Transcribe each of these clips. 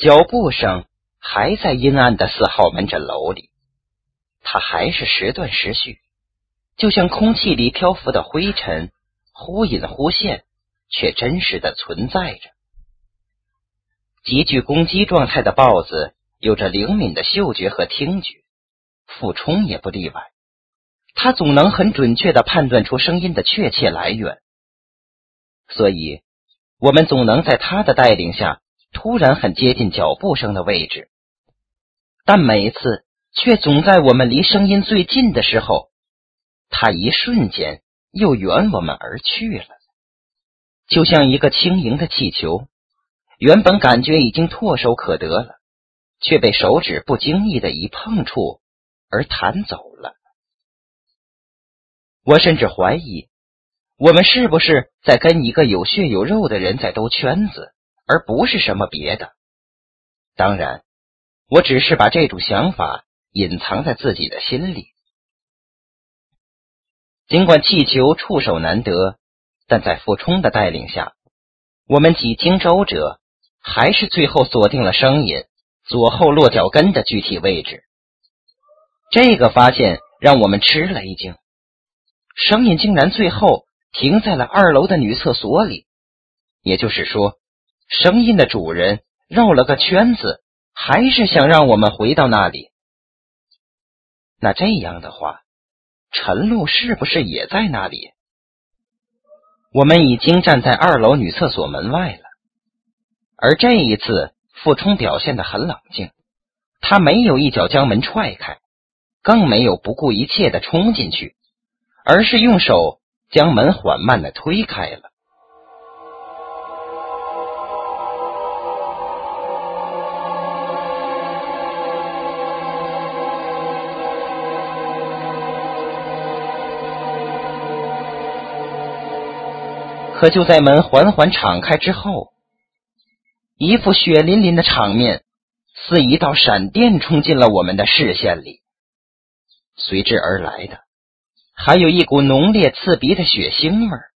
脚步声还在阴暗的四号门诊楼里，它还是时断时续，就像空气里漂浮的灰尘，忽隐忽现，却真实的存在着。极具攻击状态的豹子有着灵敏的嗅觉和听觉，俯冲也不例外。他总能很准确的判断出声音的确切来源，所以我们总能在他的带领下突然很接近脚步声的位置，但每次却总在我们离声音最近的时候，他一瞬间又远我们而去了，就像一个轻盈的气球，原本感觉已经唾手可得了，却被手指不经意的一碰触而弹走了。我甚至怀疑，我们是不是在跟一个有血有肉的人在兜圈子，而不是什么别的。当然，我只是把这种想法隐藏在自己的心里。尽管气球触手难得，但在傅冲的带领下，我们几经周折，还是最后锁定了声音左后落脚跟的具体位置。这个发现让我们吃了一惊。声音竟然最后停在了二楼的女厕所里，也就是说，声音的主人绕了个圈子，还是想让我们回到那里。那这样的话，陈露是不是也在那里？我们已经站在二楼女厕所门外了，而这一次，傅冲表现的很冷静，他没有一脚将门踹开，更没有不顾一切的冲进去。而是用手将门缓慢的推开了。可就在门缓缓敞开之后，一副血淋淋的场面似一道闪电冲进了我们的视线里，随之而来的。还有一股浓烈刺鼻的血腥味儿。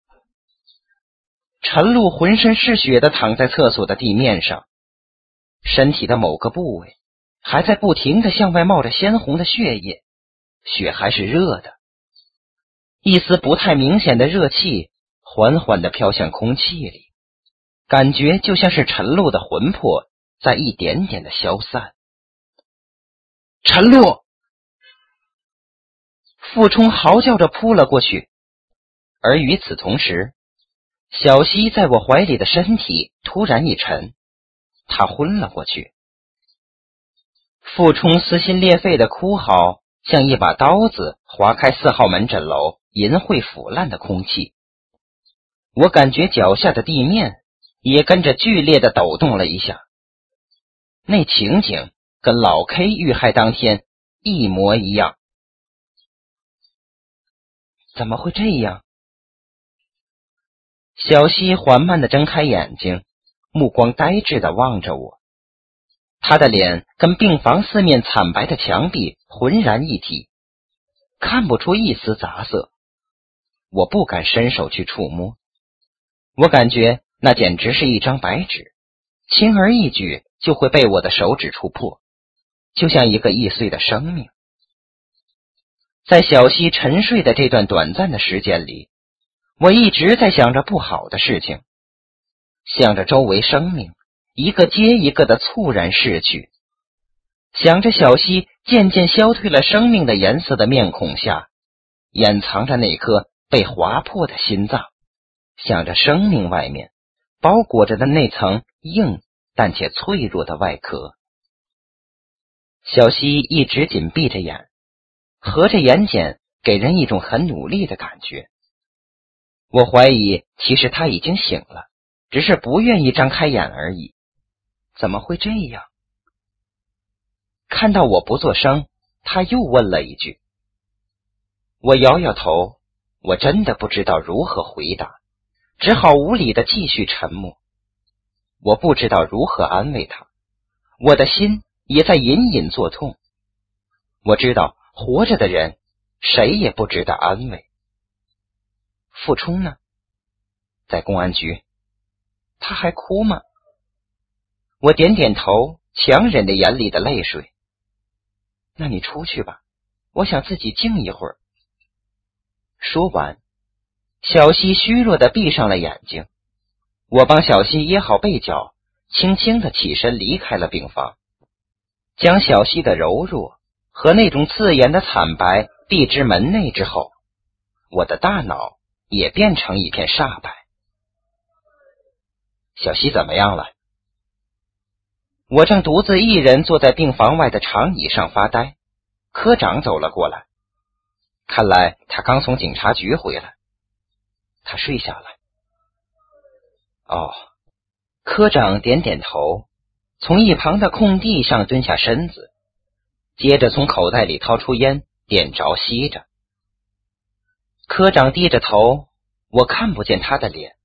陈露浑身是血的躺在厕所的地面上，身体的某个部位还在不停的向外冒着鲜红的血液，血还是热的，一丝不太明显的热气缓缓的飘向空气里，感觉就像是陈露的魂魄在一点点的消散。陈露。傅冲嚎叫着扑了过去，而与此同时，小溪在我怀里的身体突然一沉，他昏了过去。傅冲撕心裂肺的哭嚎，像一把刀子划开四号门诊楼淫秽腐烂的空气。我感觉脚下的地面也跟着剧烈的抖动了一下。那情景跟老 K 遇害当天一模一样。怎么会这样？小西缓慢的睁开眼睛，目光呆滞的望着我。他的脸跟病房四面惨白的墙壁浑然一体，看不出一丝杂色。我不敢伸手去触摸，我感觉那简直是一张白纸，轻而易举就会被我的手指触破，就像一个易碎的生命。在小溪沉睡的这段短暂的时间里，我一直在想着不好的事情，想着周围生命一个接一个的猝然逝去，想着小溪渐渐消退了生命的颜色的面孔下，掩藏着那颗被划破的心脏，想着生命外面包裹着的那层硬但且脆弱的外壳。小溪一直紧闭着眼。合着眼睑，给人一种很努力的感觉。我怀疑，其实他已经醒了，只是不愿意张开眼而已。怎么会这样？看到我不作声，他又问了一句。我摇摇头，我真的不知道如何回答，只好无理的继续沉默。我不知道如何安慰他，我的心也在隐隐作痛。我知道。活着的人，谁也不值得安慰。傅冲呢？在公安局，他还哭吗？我点点头，强忍着眼里的泪水。那你出去吧，我想自己静一会儿。说完，小溪虚弱的闭上了眼睛。我帮小溪掖好被角，轻轻的起身离开了病房，将小溪的柔弱和那种刺眼的惨白避之门内之后，我的大脑也变成一片煞白。小溪怎么样了？我正独自一人坐在病房外的长椅上发呆，科长走了过来。看来他刚从警察局回来。他睡下了。哦，科长点点头，从一旁的空地上蹲下身子，接着从口袋里掏出烟，点着吸着。科长低着头，我看不见他的脸，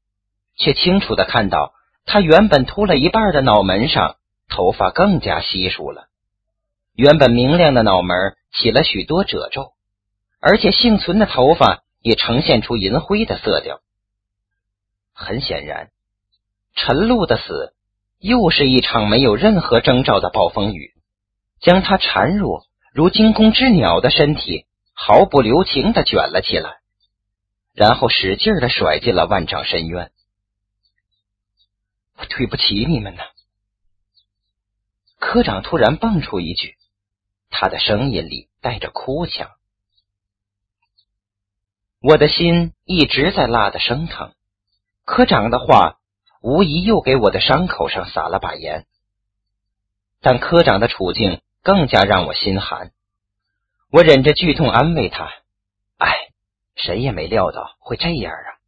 却清楚的看到。他原本秃了一半的脑门上，头发更加稀疏了。原本明亮的脑门起了许多褶皱，而且幸存的头发也呈现出银灰的色调。很显然，陈露的死又是一场没有任何征兆的暴风雨，将他孱弱如惊弓之鸟的身体毫不留情的卷了起来，然后使劲的甩进了万丈深渊。我对不起你们呢。科长突然蹦出一句，他的声音里带着哭腔。我的心一直在辣的生疼。科长的话无疑又给我的伤口上撒了把盐，但科长的处境更加让我心寒。我忍着剧痛安慰他：“哎，谁也没料到会这样啊！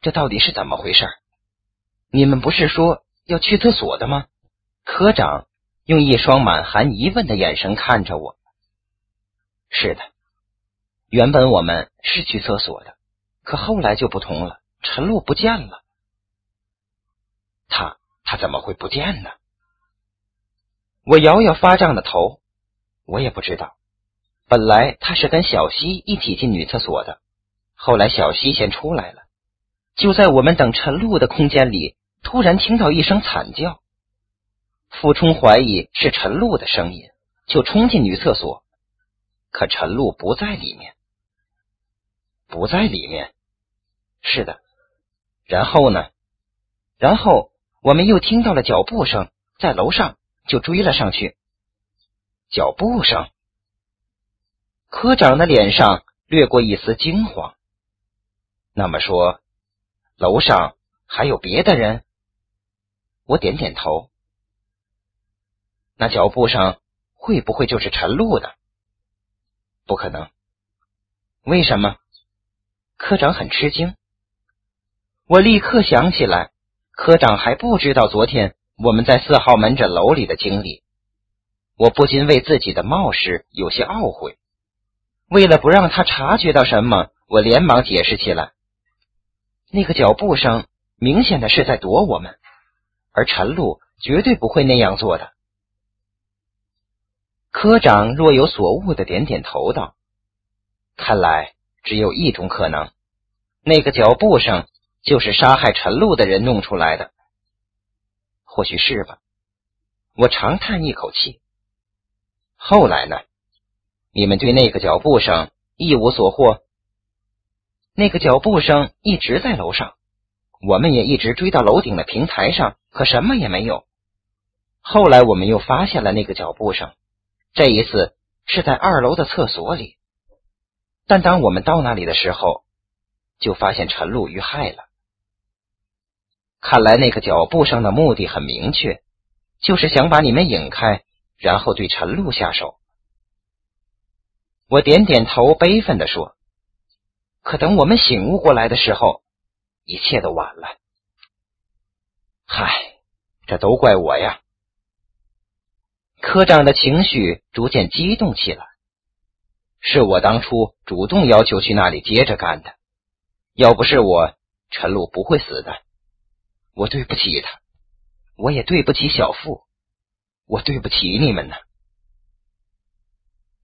这到底是怎么回事？”你们不是说要去厕所的吗？科长用一双满含疑问的眼神看着我。是的，原本我们是去厕所的，可后来就不同了。陈露不见了。他他怎么会不见呢？我摇摇发胀的头，我也不知道。本来他是跟小西一起进女厕所的，后来小西先出来了，就在我们等陈露的空间里。突然听到一声惨叫，傅冲怀疑是陈露的声音，就冲进女厕所，可陈露不在里面，不在里面。是的，然后呢？然后我们又听到了脚步声，在楼上，就追了上去。脚步声，科长的脸上掠过一丝惊慌。那么说，楼上还有别的人？我点点头，那脚步声会不会就是陈露的？不可能。为什么？科长很吃惊。我立刻想起来，科长还不知道昨天我们在四号门诊楼里的经历。我不禁为自己的冒失有些懊悔。为了不让他察觉到什么，我连忙解释起来：那个脚步声明显的是在躲我们。而陈露绝对不会那样做的。科长若有所悟的点点头道：“看来只有一种可能，那个脚步声就是杀害陈露的人弄出来的。或许是吧。”我长叹一口气。后来呢？你们对那个脚步声一无所获？那个脚步声一直在楼上。我们也一直追到楼顶的平台上，可什么也没有。后来我们又发现了那个脚步声，这一次是在二楼的厕所里。但当我们到那里的时候，就发现陈露遇害了。看来那个脚步声的目的很明确，就是想把你们引开，然后对陈露下手。我点点头，悲愤的说：“可等我们醒悟过来的时候。”一切都晚了，嗨，这都怪我呀！科长的情绪逐渐激动起来，是我当初主动要求去那里接着干的，要不是我，陈露不会死的。我对不起他，我也对不起小付，我对不起你们呢。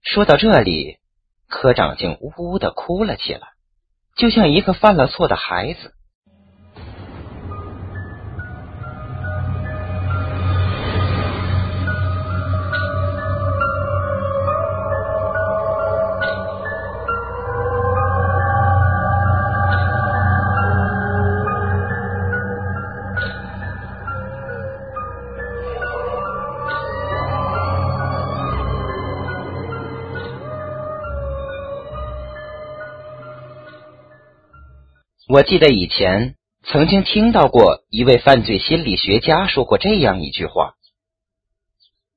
说到这里，科长竟呜呜的哭了起来，就像一个犯了错的孩子。我记得以前曾经听到过一位犯罪心理学家说过这样一句话：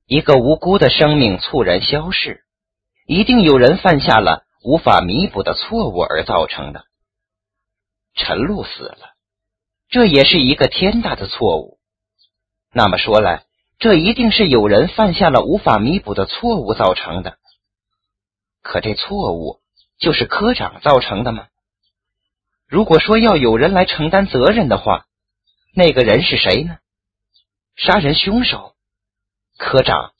一个无辜的生命猝然消逝，一定有人犯下了无法弥补的错误而造成的。陈露死了，这也是一个天大的错误。那么说来，这一定是有人犯下了无法弥补的错误造成的。可这错误就是科长造成的吗？如果说要有人来承担责任的话，那个人是谁呢？杀人凶手、科长、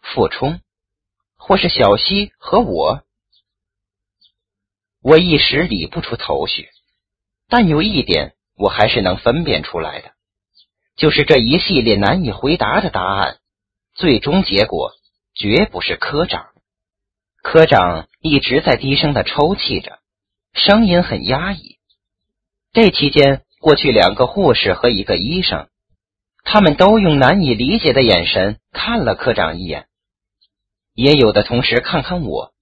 傅冲，或是小西和我？我一时理不出头绪。但有一点，我还是能分辨出来的，就是这一系列难以回答的答案，最终结果绝不是科长。科长一直在低声的抽泣着，声音很压抑。这期间，过去两个护士和一个医生，他们都用难以理解的眼神看了科长一眼，也有的同时看看我，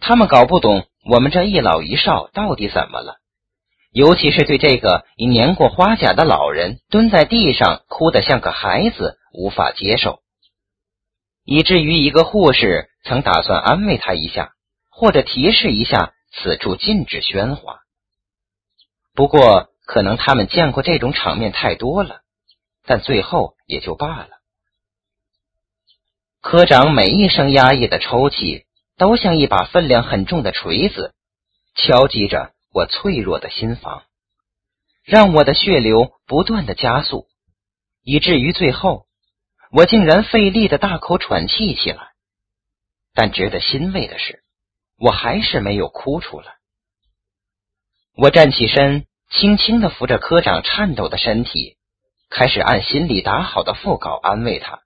他们搞不懂我们这一老一少到底怎么了。尤其是对这个已年过花甲的老人蹲在地上哭得像个孩子无法接受，以至于一个护士曾打算安慰他一下，或者提示一下此处禁止喧哗。不过，可能他们见过这种场面太多了，但最后也就罢了。科长每一声压抑的抽泣，都像一把分量很重的锤子，敲击着。我脆弱的心房，让我的血流不断的加速，以至于最后，我竟然费力的大口喘气起来。但值得欣慰的是，我还是没有哭出来。我站起身，轻轻的扶着科长颤抖的身体，开始按心里打好的腹稿安慰他：“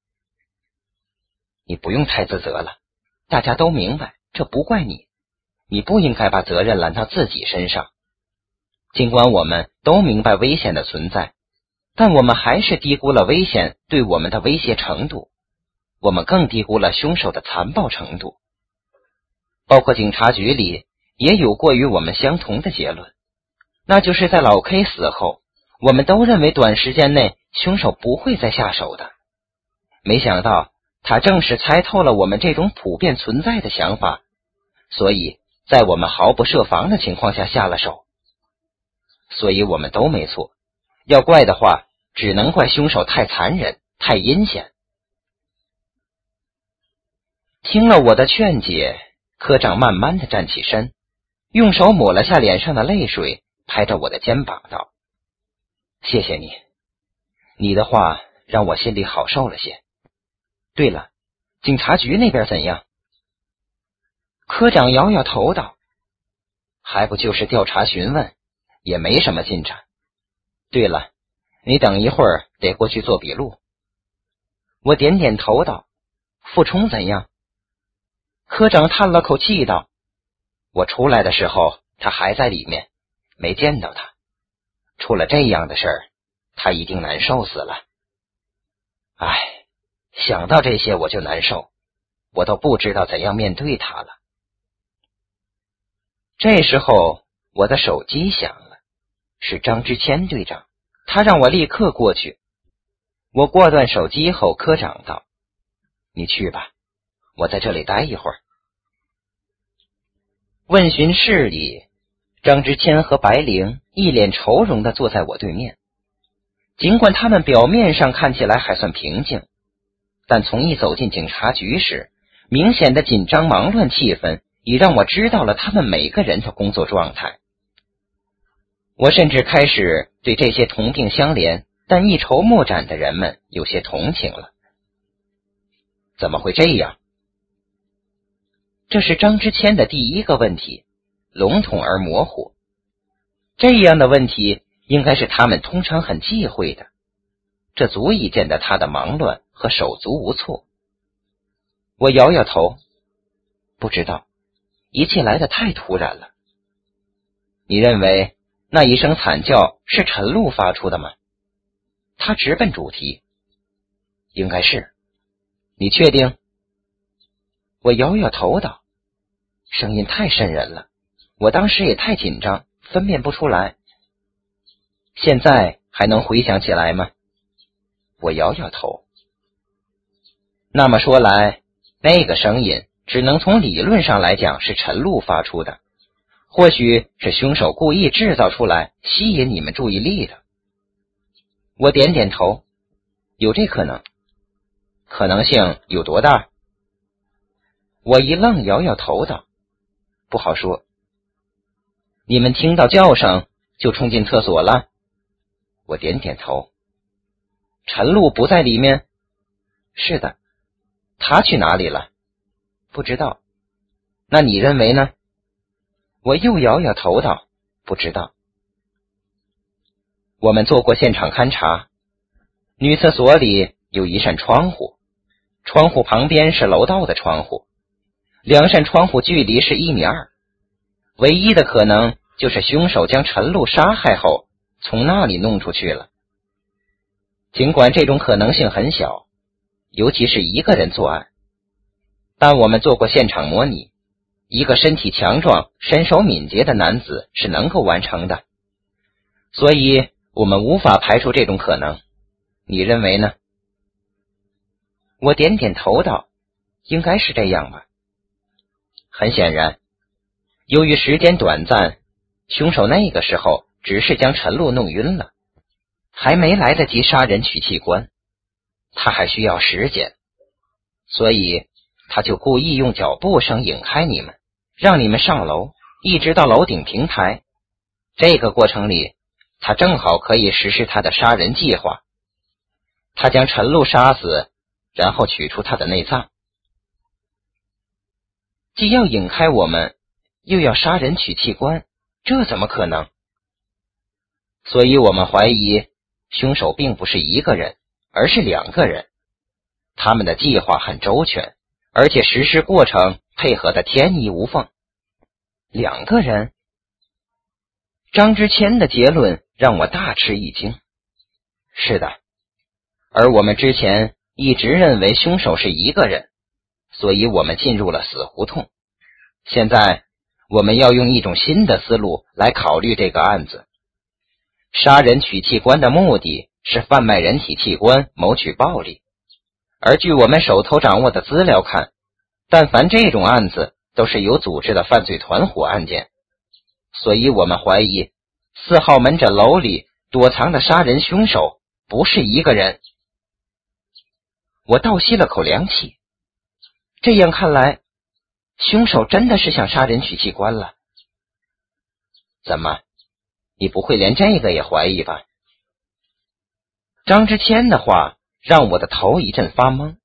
你不用太自责了，大家都明白，这不怪你。”你不应该把责任揽到自己身上。尽管我们都明白危险的存在，但我们还是低估了危险对我们的威胁程度。我们更低估了凶手的残暴程度。包括警察局里也有过与我们相同的结论，那就是在老 K 死后，我们都认为短时间内凶手不会再下手的。没想到他正是猜透了我们这种普遍存在的想法，所以。在我们毫不设防的情况下下了手，所以我们都没错。要怪的话，只能怪凶手太残忍、太阴险。听了我的劝解，科长慢慢的站起身，用手抹了下脸上的泪水，拍着我的肩膀道：“谢谢你，你的话让我心里好受了些。对了，警察局那边怎样？”科长摇摇头道：“还不就是调查询问，也没什么进展。对了，你等一会儿得过去做笔录。”我点点头道：“傅冲怎样？”科长叹了口气道：“我出来的时候，他还在里面，没见到他。出了这样的事儿，他一定难受死了。唉，想到这些我就难受，我都不知道怎样面对他了。”这时候，我的手机响了，是张之谦队长，他让我立刻过去。我挂断手机后，科长道：“你去吧，我在这里待一会儿。”问询室里，张之谦和白灵一脸愁容的坐在我对面。尽管他们表面上看起来还算平静，但从一走进警察局时，明显的紧张忙乱气氛。已让我知道了他们每个人的工作状态。我甚至开始对这些同病相怜但一筹莫展的人们有些同情了。怎么会这样？这是张之谦的第一个问题，笼统而模糊。这样的问题应该是他们通常很忌讳的，这足以见得他的忙乱和手足无措。我摇摇头，不知道。一切来的太突然了。你认为那一声惨叫是陈露发出的吗？他直奔主题。应该是。你确定？我摇摇头道：“声音太瘆人了，我当时也太紧张，分辨不出来。现在还能回想起来吗？我摇摇头。那么说来，那个声音只能从理论上来讲是陈露发出的，或许是凶手故意制造出来吸引你们注意力的。我点点头，有这可能。可能性有多大？我一愣，摇摇头道：“不好说。”你们听到叫声就冲进厕所了？我点点头。陈露不在里面。是的，他去哪里了？不知道。那你认为呢？我又摇摇头道：“不知道。”我们做过现场勘查，女厕所里有一扇窗户，窗户旁边是楼道的窗户，两扇窗户距离是一米二。唯一的可能就是凶手将陈露杀害后从那里弄出去了。尽管这种可能性很小，尤其是一个人作案，但我们做过现场模拟，一个身体强壮、身手敏捷的男子是能够完成的，所以我们无法排除这种可能。你认为呢？我点点头道：“应该是这样吧。”很显然。由于时间短暂，凶手那个时候只是将陈露弄晕了，还没来得及杀人取器官，他还需要时间，所以他就故意用脚步声引开你们，让你们上楼，一直到楼顶平台。这个过程里，他正好可以实施他的杀人计划。他将陈露杀死，然后取出他的内脏，既要引开我们。又要杀人取器官，这怎么可能？所以我们怀疑凶手并不是一个人，而是两个人。他们的计划很周全，而且实施过程配合的天衣无缝。两个人，张之谦的结论让我大吃一惊。是的，而我们之前一直认为凶手是一个人，所以我们进入了死胡同。现在。我们要用一种新的思路来考虑这个案子。杀人取器官的目的是贩卖人体器官，谋取暴利。而据我们手头掌握的资料看，但凡这种案子都是有组织的犯罪团伙案件。所以我们怀疑四号门诊楼里躲藏的杀人凶手不是一个人。我倒吸了口凉气。这样看来。凶手真的是想杀人取器官了？怎么，你不会连这个也怀疑吧？张之谦的话让我的头一阵发懵，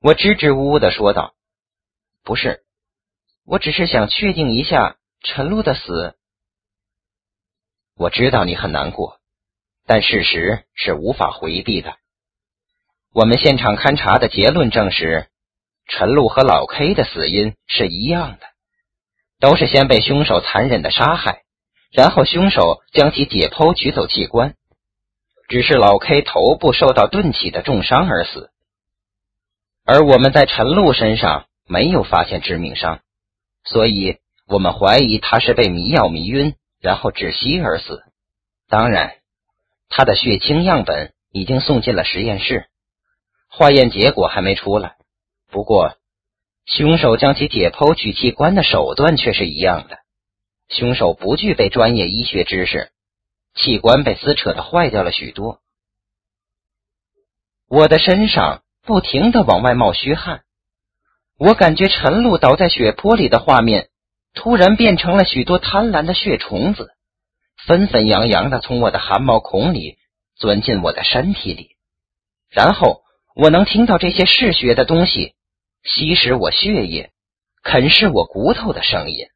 我支支吾吾的说道：“不是，我只是想确定一下陈露的死。我知道你很难过，但事实是无法回避的。我们现场勘查的结论证实。”陈露和老 K 的死因是一样的，都是先被凶手残忍的杀害，然后凶手将其解剖取走器官，只是老 K 头部受到钝器的重伤而死，而我们在陈露身上没有发现致命伤，所以我们怀疑他是被迷药迷晕，然后窒息而死。当然，他的血清样本已经送进了实验室，化验结果还没出来。不过，凶手将其解剖取器官的手段却是一样的。凶手不具备专业医学知识，器官被撕扯的坏掉了许多。我的身上不停的往外冒虚汗，我感觉陈露倒在血泊里的画面，突然变成了许多贪婪的血虫子，纷纷扬扬的从我的汗毛孔里钻进我的身体里，然后我能听到这些嗜血的东西。吸食我血液、啃噬我骨头的声音。